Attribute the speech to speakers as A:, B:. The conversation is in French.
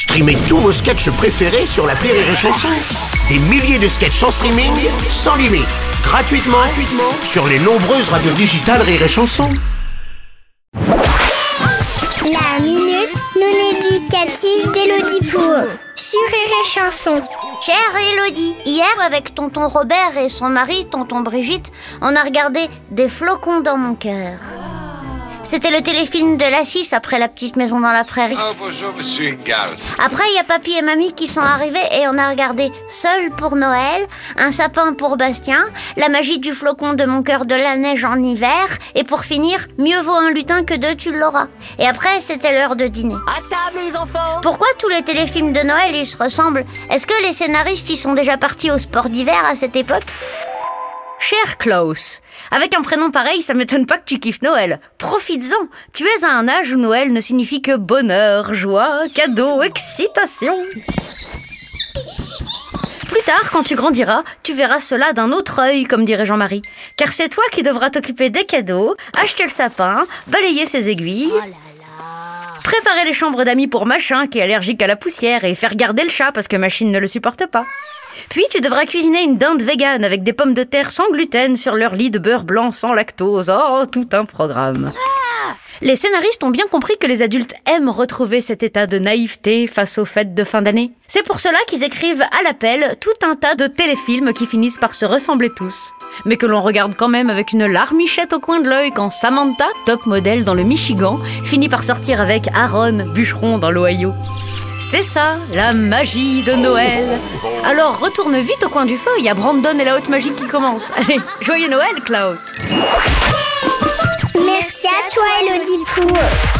A: Streamez tous vos sketchs préférés sur la Rire et Chanson. Des milliers de sketchs en streaming, sans limite, gratuitement, gratuitement sur les nombreuses radios digitales Rire et Chanson.
B: La minute non éducative d'Elodie Pour sur Rire Chanson.
C: Chère Elodie, hier avec tonton Robert et son mari, tonton Brigitte, on a regardé Des flocons dans mon cœur. C'était le téléfilm de la 6 après la petite maison dans la prairie.
D: Oh, bonjour, monsieur Gals.
C: Après, il y a papy et mamie qui sont arrivés et on a regardé Seul pour Noël, Un sapin pour Bastien, La magie du flocon de mon cœur de la neige en hiver, et pour finir, Mieux vaut un lutin que deux, tu l'auras. Et après, c'était l'heure de dîner.
E: À table les enfants
C: Pourquoi tous les téléfilms de Noël ils se ressemblent? Est-ce que les scénaristes y sont déjà partis au sport d'hiver à cette époque?
F: Cher Klaus, avec un prénom pareil, ça m'étonne pas que tu kiffes Noël. Profites-en, tu es à un âge où Noël ne signifie que bonheur, joie, cadeaux, excitation. Plus tard, quand tu grandiras, tu verras cela d'un autre œil, comme dirait Jean-Marie. Car c'est toi qui devras t'occuper des cadeaux, acheter le sapin, balayer ses aiguilles. Préparer les chambres d'amis pour machin qui est allergique à la poussière et faire garder le chat parce que machine ne le supporte pas. Puis tu devras cuisiner une dinde végane avec des pommes de terre sans gluten sur leur lit de beurre blanc sans lactose. Oh, tout un programme. Les scénaristes ont bien compris que les adultes aiment retrouver cet état de naïveté face aux fêtes de fin d'année. C'est pour cela qu'ils écrivent à l'appel tout un tas de téléfilms qui finissent par se ressembler tous, mais que l'on regarde quand même avec une larmichette au coin de l'œil quand Samantha, top modèle dans le Michigan, finit par sortir avec Aaron, bûcheron dans l'Ohio. C'est ça, la magie de Noël. Alors retourne vite au coin du feu, il y a Brandon et la haute magie qui commence. Allez, joyeux Noël, Klaus.
G: Cool.